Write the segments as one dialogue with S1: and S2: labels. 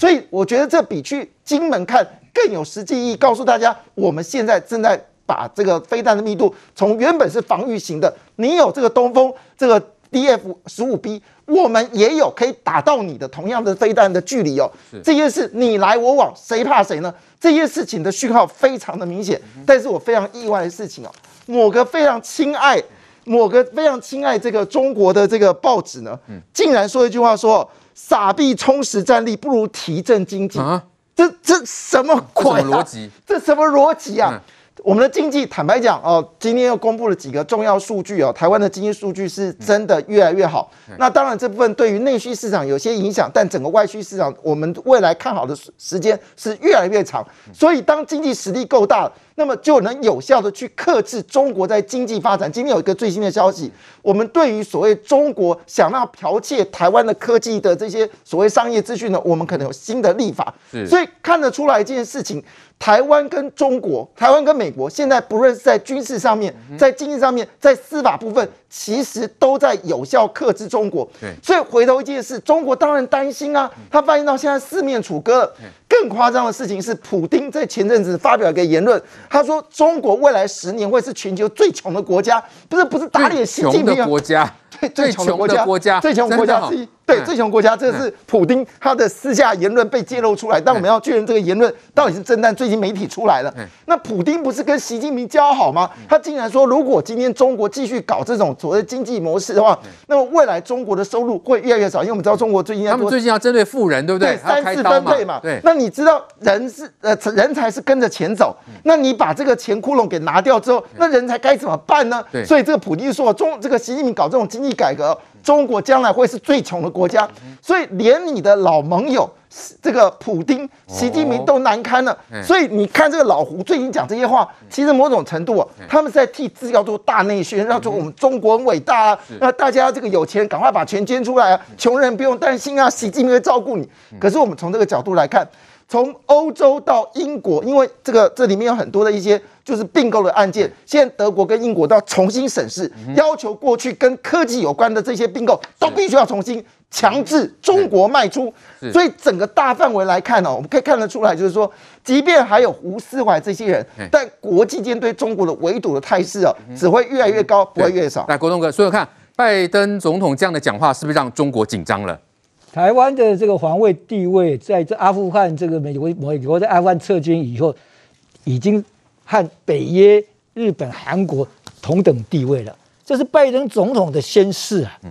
S1: 所以我觉得这比去金门看更有实际意义，告诉大家我们现在正在把这个飞弹的密度从原本是防御型的，你有这个东风这个 DF 十五 B，我们也有可以打到你的同样的飞弹的距离哦。这件事你来我往，谁怕谁呢？这件事情的讯号非常的明显，但是我非常意外的事情哦，某个非常亲爱。某个非常亲爱这个中国的这个报纸呢，竟然说一句话说：“撒币充实战力，不如提振经济。”啊，这这什么鬼啊？逻辑？这什么逻辑啊？我们的经济，坦白讲哦，今天又公布了几个重要数据哦，台湾的经济数据是真的越来越好。那当然，这部分对于内需市场有些影响，但整个外需市场，我们未来看好的时间是越来越长。所以，当经济实力够大，那么就能有效的去克制中国在经济发展。今天有一个最新的消息，我们对于所谓中国想要剽窃台湾的科技的这些所谓商业资讯呢，我们可能有新的立法。所以看得出来一件事情。台湾跟中国，台湾跟美国，现在不论是在军事上面，在经济上面，在司法部分，其实都在有效克制中国。对，所以回头一件事，中国当然担心啊，他发现到现在四面楚歌。更夸张的事情是，普丁在前阵子发表一个言论，他说中国未来十年会是全球最穷的国家，不是不是打脸习近平的国家，最最穷的国家，最穷国家之一。对，最穷国家，这是普丁他的私下言论被揭露出来，但我们要确认这个言论到底是真。但最近媒体出来了，那普丁不是跟习近平交好吗？他竟然说，如果今天中国继续搞这种所谓经济模式的话，那么未来中国的收入会越来越少，因为我们知道中国最近他们
S2: 最近要针对富人，对不对？
S1: 三次分配嘛。对，那你知道人是呃人才是跟着钱走，那你把这个钱窟窿给拿掉之后，那人才该怎么办呢？所以这个普丁说，中这个习近平搞这种经济改革。中国将来会是最穷的国家，所以连你的老盟友这个普丁、习近平都难堪了。所以你看这个老胡最近讲这些话，其实某种程度啊，他们是在替自己要做大内宣，让说我们中国很伟大啊，那大家这个有钱赶快把钱捐出来啊，穷人不用担心啊，习近平会照顾你。可是我们从这个角度来看。从欧洲到英国，因为这个这里面有很多的一些就是并购的案件，现在德国跟英国都要重新审视，要求过去跟科技有关的这些并购都必须要重新强制中国卖出。所以整个大范围来看呢，我们可以看得出来，就是说，即便还有胡思怀这些人，但国际间对中国的围堵的态势啊，只会越来越高，不会越少。
S2: 来，国栋哥说说看，拜登总统这样的讲话，是不是让中国紧张了？
S3: 台湾的这个防卫地位，在这阿富汗这个美国美国在阿富汗撤军以后，已经和北约、日本、韩国同等地位了。这是拜登总统的宣示啊。嗯。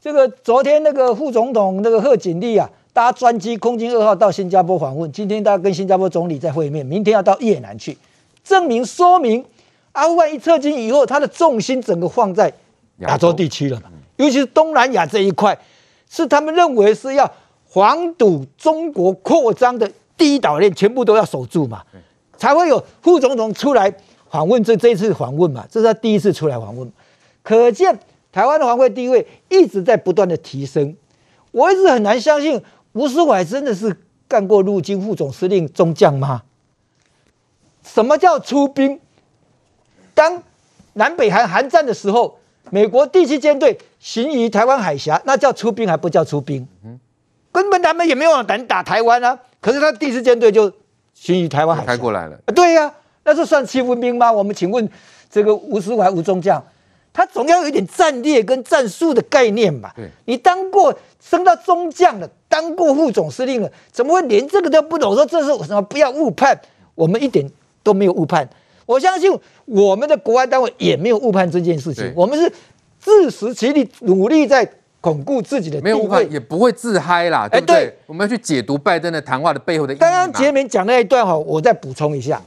S3: 这个昨天那个副总统那个贺锦丽啊，搭专机空军二号到新加坡访问，今天他跟新加坡总理在会面，明天要到越南去，证明说明阿富汗一撤军以后，他的重心整个放在亚洲地区了嘛，尤其是东南亚这一块。是他们认为是要防堵中国扩张的第一岛链，全部都要守住嘛，才会有副总统出来访问。这这一次访问嘛，这是他第一次出来访问，可见台湾的防卫地位一直在不断的提升。我一直很难相信吴思怀真的是干过陆军副总司令中将吗？什么叫出兵？当南北韩韩战的时候。美国第七舰队行于台湾海峡，那叫出兵还不叫出兵？根本他们也没有胆打台湾啊！可是他第四舰队就行于台湾海峡，开
S2: 过来了。
S3: 对呀、啊，那是算七分兵吗？我们请问这个吴思怀吴中将，他总要有一点战略跟战术的概念吧？对，你当过升到中将了，当过副总司令了，怎么会连这个都不懂？说这是什么？不要误判，我们一点都没有误判。我相信我们的国安单位也没有误判这件事情，我们是自食其力，努力在巩固自己的地位，没有误判，
S2: 也不会自嗨啦，对不对？欸、对，我们要去解读拜登的谈话的背后的意义。
S3: 刚刚杰明讲那一段哈，我再补充一下，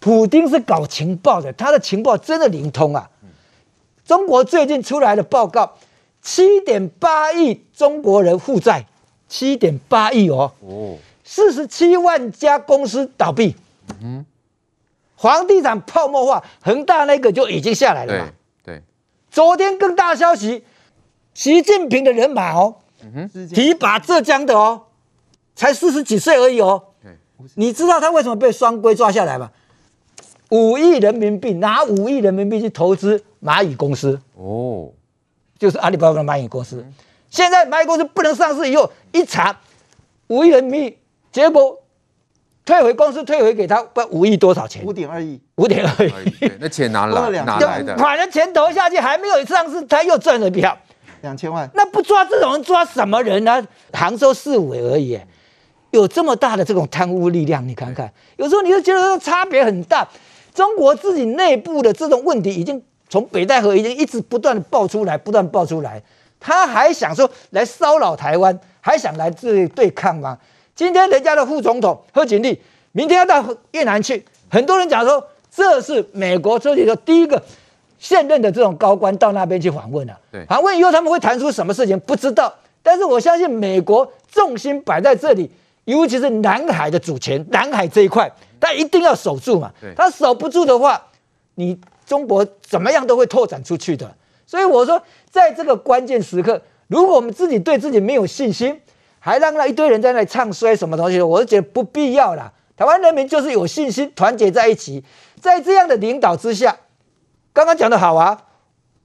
S3: 普京是搞情报的，他的情报真的灵通啊。中国最近出来的报告，七点八亿中国人负债，七点八亿哦，哦，四十七万家公司倒闭，嗯。房地产泡沫化，恒大那个就已经下来了嘛？对，对。昨天更大消息，习近平的人马哦，嗯，提拔浙江的哦，才四十几岁而已哦。你知道他为什么被双规抓下来吗？五亿人民币，拿五亿人民币去投资蚂蚁公司哦，就是阿里巴巴的蚂蚁公司。现在蚂蚁公司不能上市以后，一查五亿人民币，结果退回公司退回给他不五亿多少钱？
S1: 五点二亿，
S3: 五点二亿。
S2: 那钱哪来？哪来的？
S3: 把那钱投下去，还没有一上市，他又赚了票
S1: 两千万。
S3: 那不抓这种人，抓什么人呢？杭州市委而已，有这么大的这种贪污力量，你看看，有时候你就觉得差别很大。中国自己内部的这种问题，已经从北戴河已经一直不断的爆出来，不断爆出来。他还想说来骚扰台湾，还想来这里对抗吗？今天人家的副总统贺锦丽，明天要到越南去，很多人讲说这是美国这里的第一个现任的这种高官到那边去访问了。对，访问以后他们会谈出什么事情不知道，但是我相信美国重心摆在这里，尤其是南海的主权，南海这一块，他一定要守住嘛。他守不住的话，你中国怎么样都会拓展出去的。所以我说。在这个关键时刻，如果我们自己对自己没有信心，还让那一堆人在那里唱衰什么东西，我就觉得不必要了。台湾人民就是有信心，团结在一起，在这样的领导之下，刚刚讲的好啊，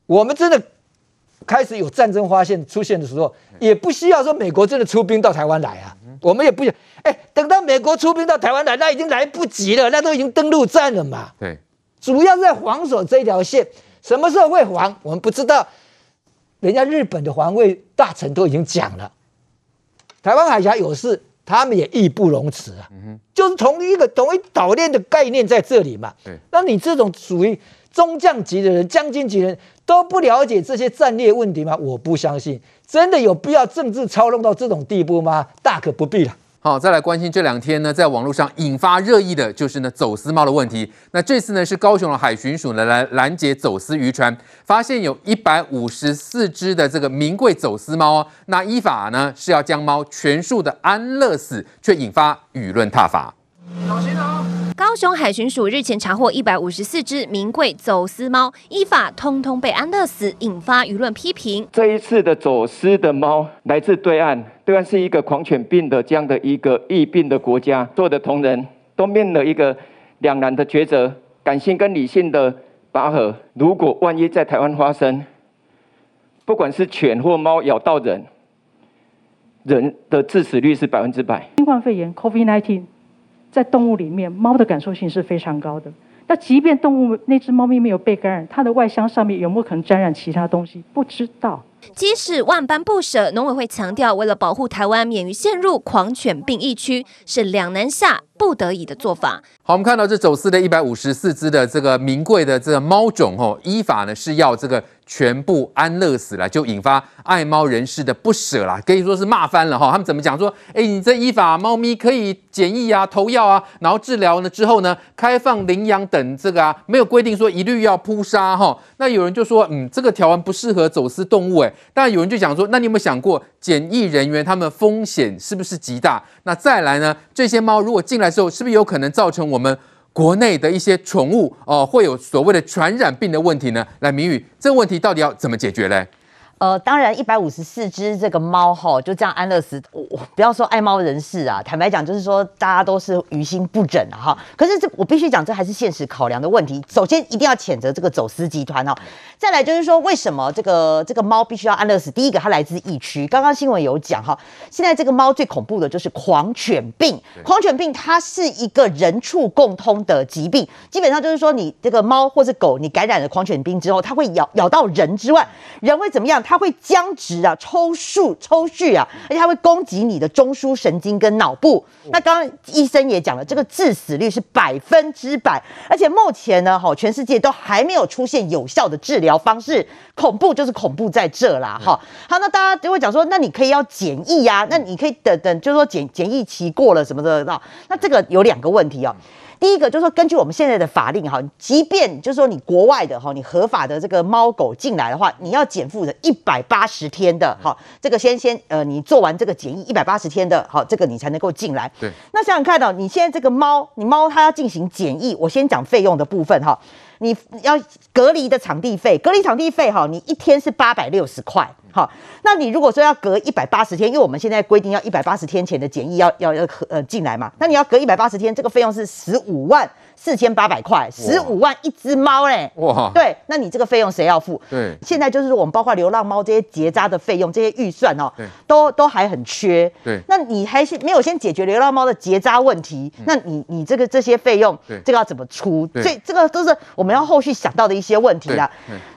S3: 我们真的开始有战争发现出现的时候，也不需要说美国真的出兵到台湾来啊，我们也不想，哎，等到美国出兵到台湾来，那已经来不及了，那都已经登陆战了嘛。对，主要是在防守这条线，什么时候会防，我们不知道。人家日本的防卫大臣都已经讲了，台湾海峡有事，他们也义不容辞啊。嗯，就是同一个同一岛链的概念在这里嘛。对，那你这种属于中将级的人、将军级的人都不了解这些战略问题吗？我不相信，真的有必要政治操弄到这种地步吗？大可不必了。
S2: 好，再来关心这两天呢，在网络上引发热议的就是呢走私猫的问题。那这次呢是高雄的海巡署呢来拦截走私渔船，发现有一百五十四只的这个名贵走私猫哦。那依法呢是要将猫全数的安乐死，却引发舆论挞伐。小心哦！
S4: 高雄海巡署日前查获一百五十四只名贵走私猫，依法通通被安乐死，引发舆论批评。
S5: 这一次的走私的猫来自对岸，对岸是一个狂犬病的这样的一个疫病的国家，所有的同仁都面了一个两难的抉择，感性跟理性的拔河。如果万一在台湾发生，不管是犬或猫咬到人，人的致死率是百分之百。
S6: 新冠肺炎 （COVID-19）。在动物里面，猫的感受性是非常高的。那即便动物那只猫咪没有被感染，它的外箱上面有没有可能沾染其他东西？不知道。
S4: 即使万般不舍，农委会强调，为了保护台湾免于陷入狂犬病疫区，是两难下不得已的做法。
S2: 好，我们看到这走私的一百五十四只的这个名贵的这个猫种哦，依法呢是要这个。全部安乐死了，就引发爱猫人士的不舍啦，可以说是骂翻了哈。他们怎么讲说？哎，你这依法猫咪可以检疫啊、投药啊，然后治疗呢之后呢，开放领养等这个啊，没有规定说一律要扑杀哈。那有人就说，嗯，这个条文不适合走私动物哎。但有人就讲说，那你有没有想过，检疫人员他们风险是不是极大？那再来呢，这些猫如果进来之后，是不是有可能造成我们？国内的一些宠物哦、会有所谓的传染病的问题呢？来，明宇，这个问题到底要怎么解决嘞？
S7: 呃，当然，一百五十四只这个猫哈，就这样安乐死，我不要说爱猫人士啊，坦白讲，就是说大家都是于心不忍啊哈。可是这我必须讲，这还是现实考量的问题。首先，一定要谴责这个走私集团哦。再来就是说，为什么这个这个猫必须要安乐死？第一个，它来自疫区。刚刚新闻有讲哈，现在这个猫最恐怖的就是狂犬病。狂犬病它是一个人畜共通的疾病，基本上就是说，你这个猫或是狗，你感染了狂犬病之后，它会咬咬到人之外，人会怎么样？它会僵直啊，抽搐、抽搐啊，而且它会攻击你的中枢神经跟脑部。那刚刚医生也讲了，这个致死率是百分之百，而且目前呢，哈，全世界都还没有出现有效的治疗方式。恐怖就是恐怖在这啦，哈。好，那大家就会讲说，那你可以要检疫呀，那你可以等等，就是说检检疫期过了什么的，那那这个有两个问题哦。第一个就是说，根据我们现在的法令哈，即便就是说你国外的哈，你合法的这个猫狗进来的话，你要减负的一百八十天的哈，这个先先呃，你做完这个检疫一百八十天的，好，这个你才能够进来。对。那想想看到你现在这个猫，你猫它要进行检疫，我先讲费用的部分哈，你要隔离的场地费，隔离场地费哈，你一天是八百六十块。好，那你如果说要隔一百八十天，因为我们现在规定要一百八十天前的检疫要要要呃进来嘛，那你要隔一百八十天，这个费用是十五万。四千八百块，十五万一只猫嘞！哇，对，那你这个费用谁要付？
S2: 对，
S7: 现在就是我们包括流浪猫这些结扎的费用，这些预算哦，
S2: 对，
S7: 都都还很缺。
S2: 对，
S7: 那你还是没有先解决流浪猫的结扎问题，那你你这个这些费用，这个要怎么出？所以这个都是我们要后续想到的一些问题啦。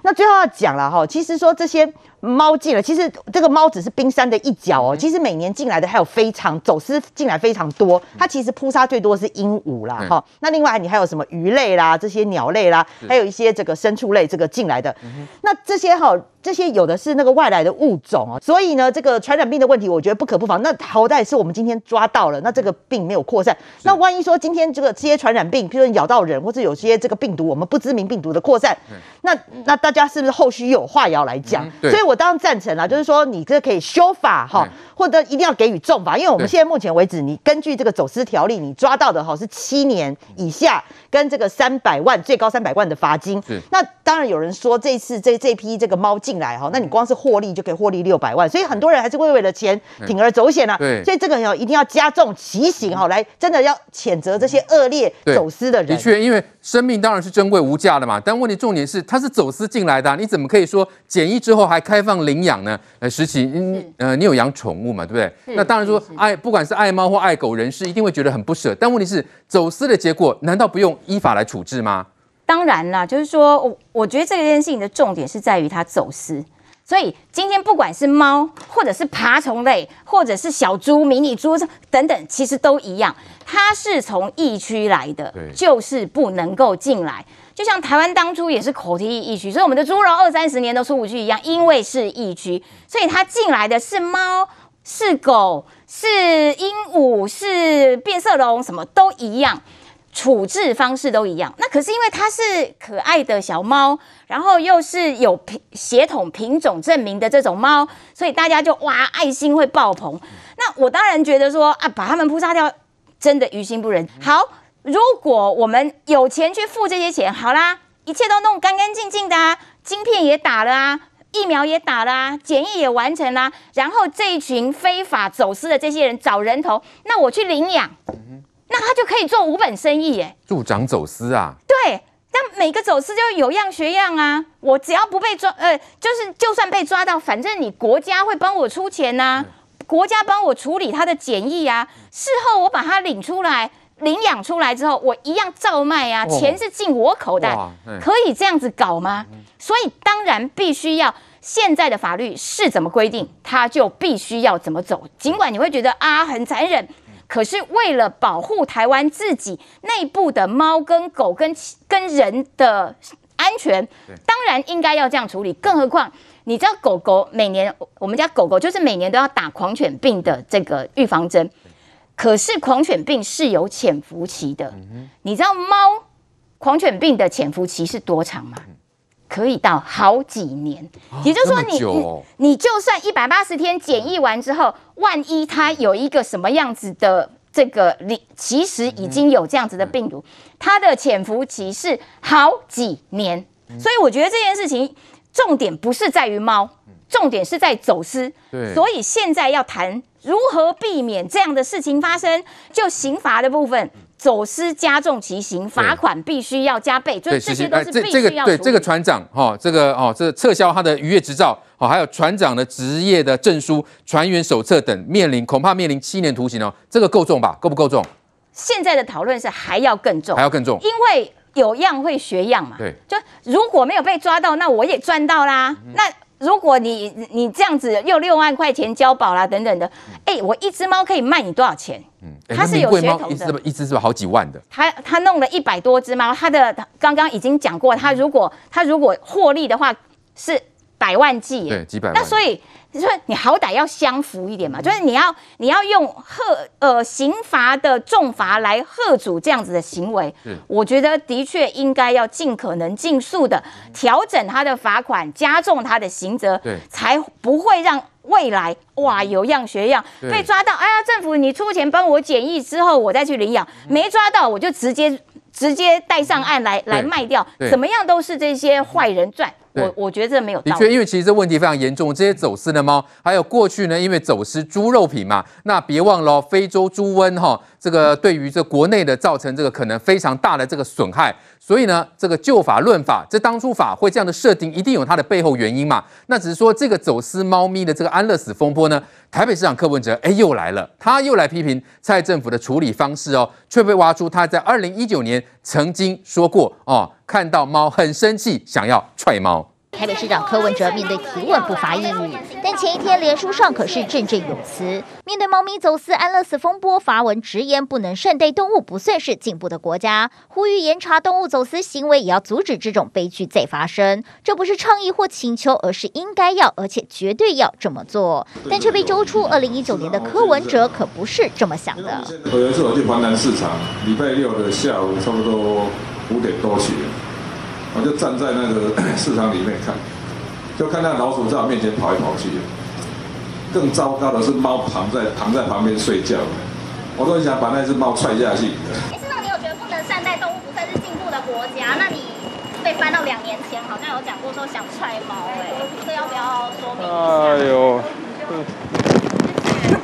S7: 那最后要讲了哈，其实说这些。猫进了，其实这个猫只是冰山的一角哦。其实每年进来的还有非常走私进来非常多，它其实扑杀最多是鹦鹉啦，哈。那另外你还有什么鱼类啦，这些鸟类啦，还有一些这个牲畜类这个进来的，那这些哈。这些有的是那个外来的物种哦，所以呢，这个传染病的问题，我觉得不可不防。那好歹是我们今天抓到了，那这个病没有扩散。那万一说今天这个这些传染病，譬如说咬到人，或者有些这个病毒我们不知名病毒的扩散，那那大家是不是后续又有话要来讲？所以我当然赞成啦，就是说你这可以修法哈，或者一定要给予重罚，因为我们现在目前为止，你根据这个走私条例，你抓到的哈是七年以下跟这个三百万最高三百万的罚金。那当然有人说这次这这批这个猫。进来哈，那你光是获利就可以获利六百万，所以很多人还是会为了钱铤而走险啊。对，所以这个要一定要加重其刑哈，来真的要谴责这些恶劣走私的人。
S2: 的确，因为生命当然是珍贵无价的嘛，但问题重点是它是走私进来的，你怎么可以说检疫之后还开放领养呢？呃，时齐，嗯呃，你有养宠物嘛，对不对？那当然说爱不管是爱猫或爱狗人士一定会觉得很不舍，但问题是走私的结果难道不用依法来处置吗？
S8: 当然啦，就是说，我我觉得这件事情的重点是在于它走私，所以今天不管是猫，或者是爬虫类，或者是小猪、迷你猪等等，其实都一样，它是从疫区来的，就是不能够进来。就像台湾当初也是口蹄疫疫区，所以我们的猪肉二三十年都出不去一样，因为是疫区，所以它进来的是猫、是狗、是鹦鹉、是变色龙，什么都一样。处置方式都一样，那可是因为它是可爱的小猫，然后又是有品血统品种证明的这种猫，所以大家就哇爱心会爆棚。那我当然觉得说啊，把它们扑杀掉，真的于心不忍。好，如果我们有钱去付这些钱，好啦，一切都弄干干净净的啊，晶片也打了啊，疫苗也打了啊，检疫也完成啦，然后这一群非法走私的这些人找人头，那我去领养。那他就可以做无本生意耶，
S2: 助长走私啊？
S8: 对，但每个走私就有样学样啊。我只要不被抓，呃，就是就算被抓到，反正你国家会帮我出钱呐、啊，国家帮我处理他的检疫啊。事后我把他领出来，领养出来之后，我一样照卖啊，钱是进我口袋，可以这样子搞吗？所以当然必须要现在的法律是怎么规定，他就必须要怎么走。尽管你会觉得啊很残忍。可是为了保护台湾自己内部的猫跟狗跟跟人的安全，当然应该要这样处理。更何况你知道狗狗每年我们家狗狗就是每年都要打狂犬病的这个预防针，可是狂犬病是有潜伏期的。你知道猫狂犬病的潜伏期是多长吗？可以到好几年，也就是说你，你就算一百八十天检疫完之后，万一它有一个什么样子的这个，你其实已经有这样子的病毒，它的潜伏期是好几年，所以我觉得这件事情重点不是在于猫，重点是在走私。所以现在要谈如何避免这样的事情发生，就刑罚的部分。走私加重其刑，罚款必须要加倍，所以这些都是必须要。
S2: 对这个船长哈，这个哦，这个撤销他的渔业执照，哦，还有船长的职业的证书、船员手册等，面临恐怕面临七年徒刑哦。这个够重吧？够不够重？
S8: 现在的讨论是还要更重，
S2: 还要更重，
S8: 因为有样会学样嘛。对，就如果没有被抓到，那我也赚到啦。嗯、那如果你你这样子又六万块钱交保啦等等的，哎、欸，我一只猫可以卖你多少钱？嗯，它是有噱头的，一只是不是一只是不是好几万的？他他弄了一百多只猫，他的刚刚已经讲过，他如果他如果获利的话是百万计，
S2: 对，几百万。
S8: 那所以你说你好歹要相符一点嘛，就是你要你要用贺呃刑罚的重罚来吓阻这样子的行为，我觉得的确应该要尽可能尽速的调整他的罚款，加重他的刑责，对，才不会让。未来哇，有样学样，被抓到，哎呀，政府你出钱帮我检疫之后，我再去领养，没抓到我就直接直接带上岸来来卖掉，怎么样都是这些坏人赚。我我觉得这没有。
S2: 的确，因为其实这问题非常严重，这些走私的猫，还有过去呢，因为走私猪肉品嘛，那别忘了非洲猪瘟哈，这个对于这国内的造成这个可能非常大的这个损害，所以呢，这个就法论法，这当初法会这样的设定，一定有它的背后原因嘛。那只是说这个走私猫咪的这个安乐死风波呢，台北市长柯文哲哎又来了，他又来批评蔡政府的处理方式哦，却被挖出他在二零一九年曾经说过哦，看到猫很生气，想要踹猫。
S9: 台北市长柯文哲面对提问不乏一语，但前一天脸书上可是振振有词。面对猫咪走私安乐死风波，发文直言不能善待动物，不算是进步的国家，呼吁严查动物走私行为，也要阻止这种悲剧再发生。这不是倡议或请求，而是应该要，而且绝对要这么做。但却被揪出，二零一九年的柯文哲可不是这么想的。
S10: 有一次我去华南市场，礼拜六的下午差不多五点多起。我就站在那个 市场里面看，就看到老鼠在我面前跑来跑去。更糟糕的是，猫躺在躺在旁边睡觉，我都很想把那只猫踹下去。
S9: 哎，市长，你有觉得不能善待动物不算是进步的国家？那你被翻到两年前，好像有讲过说想踹猫，哎，这要不要说明一下？哎呦。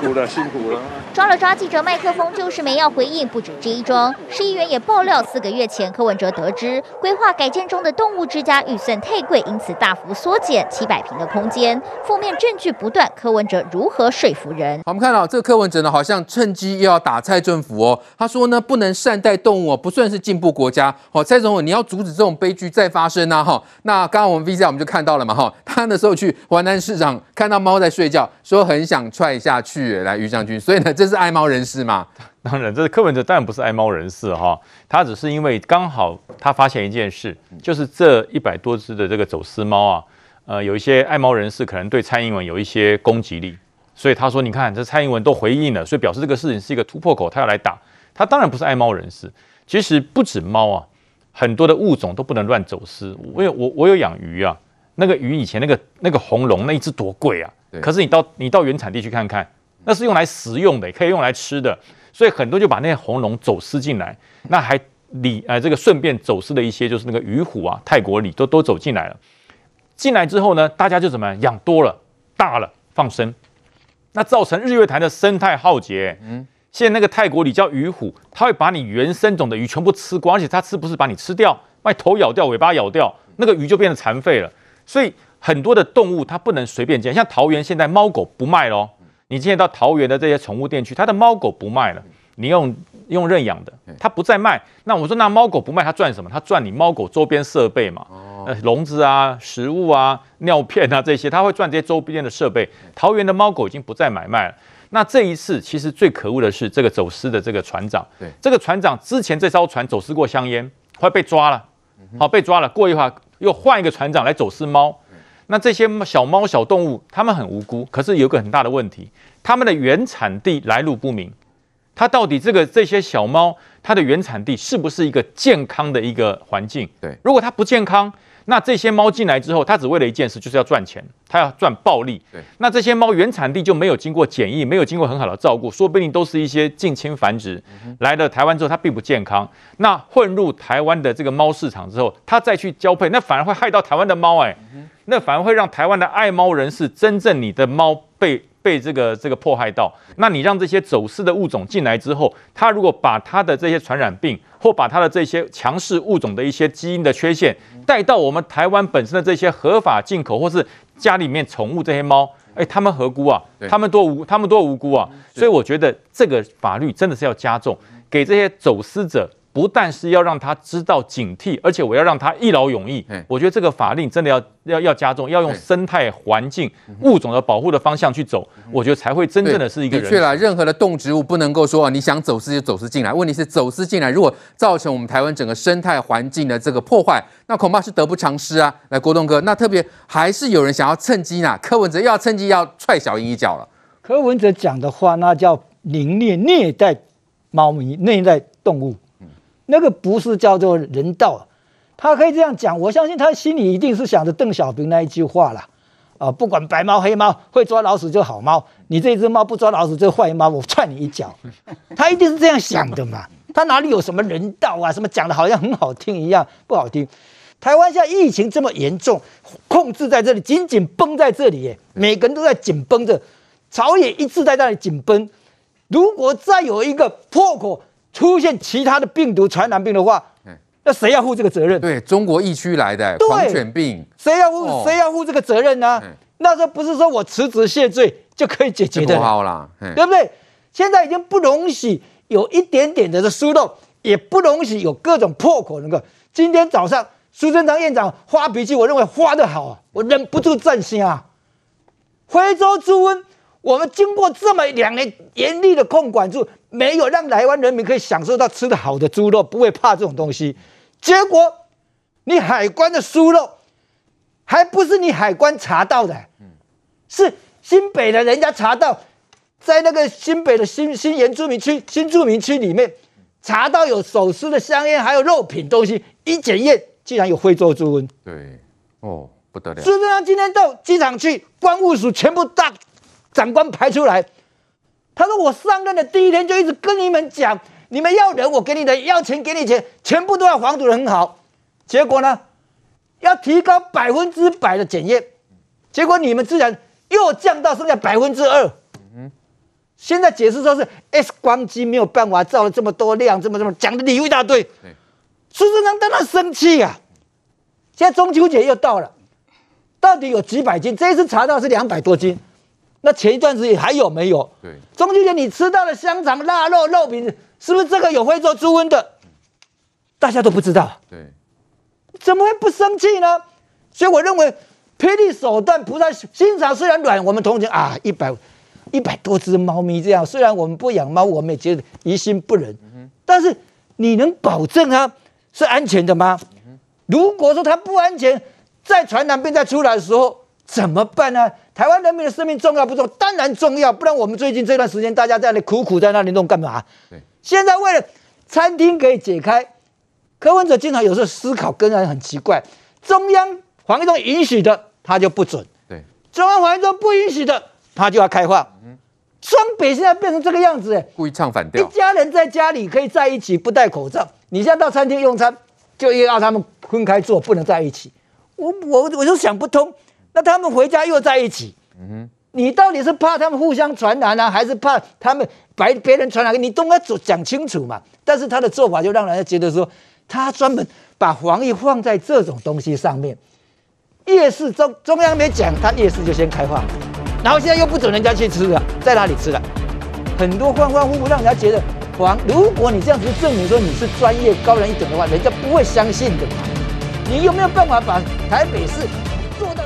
S10: 辛苦了，辛苦了。
S9: 抓了抓记者麦克风，就是没要回应。不止这一桩，市议员也爆料，四个月前柯文哲得知规划改建中的动物之家预算太贵，因此大幅缩减七百平的空间。负面证据不断，柯文哲如何说服人？
S2: 好，我们看到这个柯文哲呢，好像趁机又要打蔡政府哦。他说呢，不能善待动物哦，不算是进步国家。好，蔡总统，你要阻止这种悲剧再发生啊！哈，那刚刚我们 V C R 我们就看到了嘛，哈，他那时候去华南市场看到猫在睡觉，说很想踹下去。去来于将军，所以呢，这是爱猫人士吗？
S11: 当然，这是柯文哲，当然不是爱猫人士哈，他只是因为刚好他发现一件事，就是这一百多只的这个走私猫啊，呃，有一些爱猫人士可能对蔡英文有一些攻击力，所以他说，你看这蔡英文都回应了，所以表示这个事情是一个突破口，他要来打。他当然不是爱猫人士，其实不止猫啊，很多的物种都不能乱走私。我有我我有养鱼啊，那个鱼以前那个那个红龙那一只多贵啊，可是你到你到原产地去看看。那是用来食用的，可以用来吃的，所以很多就把那些红龙走私进来，那还里呃这个顺便走私的一些就是那个鱼虎啊，泰国鲤都都走进来了。进来之后呢，大家就怎么养多了，大了放生，那造成日月潭的生态浩劫。嗯，现在那个泰国鲤叫鱼虎，它会把你原生种的鱼全部吃光，而且它吃不是把你吃掉，把你头咬掉，尾巴咬掉，那个鱼就变得残废了。所以很多的动物它不能随便见，像桃园现在猫狗不卖喽。你今天到桃园的这些宠物店去，它的猫狗不卖了，你用用认养的，它不再卖。那我说，那猫狗不卖，它赚什么？它赚你猫狗周边设备嘛，呃，笼子啊、食物啊、尿片啊这些，它会赚这些周边的设备。桃园的猫狗已经不再买卖了。那这一次其实最可恶的是这个走私的这个船长，对，这个船长之前这艘船走私过香烟，后来被抓了，好被抓了，过一会儿又换一个船长来走私猫。那这些小猫小动物，它们很无辜，可是有个很大的问题，它们的原产地来路不明，它到底这个这些小猫，它的原产地是不是一个健康的一个环境？对，如果它不健康。那这些猫进来之后，它只为了一件事，就是要赚钱，它要赚暴利。对，那这些猫原产地就没有经过检疫，没有经过很好的照顾，说不定都是一些近亲繁殖、嗯、来了台湾之后，它并不健康。那混入台湾的这个猫市场之后，它再去交配，那反而会害到台湾的猫，哎、嗯，那反而会让台湾的爱猫人士真正你的猫被。被这个这个迫害到，那你让这些走私的物种进来之后，他如果把他的这些传染病，或把他的这些强势物种的一些基因的缺陷带到我们台湾本身的这些合法进口或是家里面宠物这些猫，哎，他们何辜啊？他们多无，他们多无辜啊！所以我觉得这个法律真的是要加重，给这些走私者。不但是要让他知道警惕，而且我要让他一劳永逸。我觉得这个法令真的要要要加重，要用生态环境物种的保护的方向去走，我觉得才会真正的是一个人。的确啦，任何的动植物不能够说你想走私就走私进来，问题是走私进来如果造成我们台湾整个生态环境的这个破坏，那恐怕是得不偿失啊。来，郭栋哥，那特别还是有人想要趁机呢，柯文哲又要趁机要踹小英一脚了。
S3: 柯文哲讲的话，那叫凌虐虐待猫咪、虐待动物。那个不是叫做人道，他可以这样讲，我相信他心里一定是想着邓小平那一句话啦，啊，不管白猫黑猫，会抓老鼠就好猫，你这只猫不抓老鼠就坏猫，我踹你一脚，他一定是这样想的嘛，他哪里有什么人道啊，什么讲的好像很好听一样，不好听。台湾现在疫情这么严重，控制在这里，紧紧绷在这里，每个人都在紧绷着，朝野一致在那里紧绷。如果再有一个破口出现其他的病毒传染病的话，那谁要负这个责任？
S2: 对，中国疫区来的狂犬病，
S3: 谁要负谁要负这个责任呢？那这不是说我辞职谢罪就可以解决的，
S2: 好啦，
S3: 对不对？现在已经不容许有一点点的疏漏，也不容许有各种破口。那个今天早上。苏贞昌院长发脾气，我认为发得好啊，我忍不住赞心啊。非洲猪瘟，我们经过这么两年严厉的控管住，没有让台湾人民可以享受到吃的好的猪肉，不会怕这种东西。结果你海关的猪肉，还不是你海关查到的，是新北的人家查到，在那个新北的新新原住民区、新住民区里面查到有手撕的香烟，还有肉品东西，一检验。竟然有非洲猪瘟，
S2: 对，哦，不得了。
S3: 苏贞昌今天到机场去，关务署全部大长官排出来。他说：“我上任的第一天就一直跟你们讲，你们要人我给你的，要钱给你钱，全部都要防堵得很好。结果呢，要提高百分之百的检验，结果你们自然又降到剩下百分之二。嗯，现在解释说是 X 光机没有办法照了这么多量，这么这么讲的理由一大堆。”苏贞昌当然生气啊！现在中秋节又到了，到底有几百斤？这一次查到是两百多斤，那前一段时间还有没有？对，中秋节你吃到的香肠、腊肉、肉饼，是不是这个有非洲猪瘟的？大家都不知道。对，怎么会不生气呢？所以我认为，霹雳手段菩萨心肠虽然软，我们同情啊，一百一百多只猫咪这样，虽然我们不养猫，我们也觉得于心不忍。但是你能保证它？是安全的吗？如果说它不安全，再传染病再出来的时候怎么办呢？台湾人民的生命重要不重要？当然重要，不然我们最近这段时间大家在那里苦苦在那里弄干嘛？对，现在为了餐厅可以解开，柯文哲经常有时候思考跟人很奇怪，中央防疫中允许的他就不准，对，中央防疫中不允许的他就要开放。嗯，双北现在变成这个样子，
S2: 故意唱反调，
S3: 一家人在家里可以在一起不戴口罩。你现在到餐厅用餐，就要他们分开坐，不能在一起。我我我就想不通，那他们回家又在一起，你到底是怕他们互相传染呢，还是怕他们白别人传染？你都要讲清楚嘛。但是他的做法就让人家觉得说，他专门把防疫放在这种东西上面。夜市中中央没讲，他夜市就先开放，然后现在又不准人家去吃了，在哪里吃了？很多欢欢呼呼，让人家觉得黄。如果你这样子证明说你是专业高人一等的话，人家不会相信的嘛。你有没有办法把台北市做到？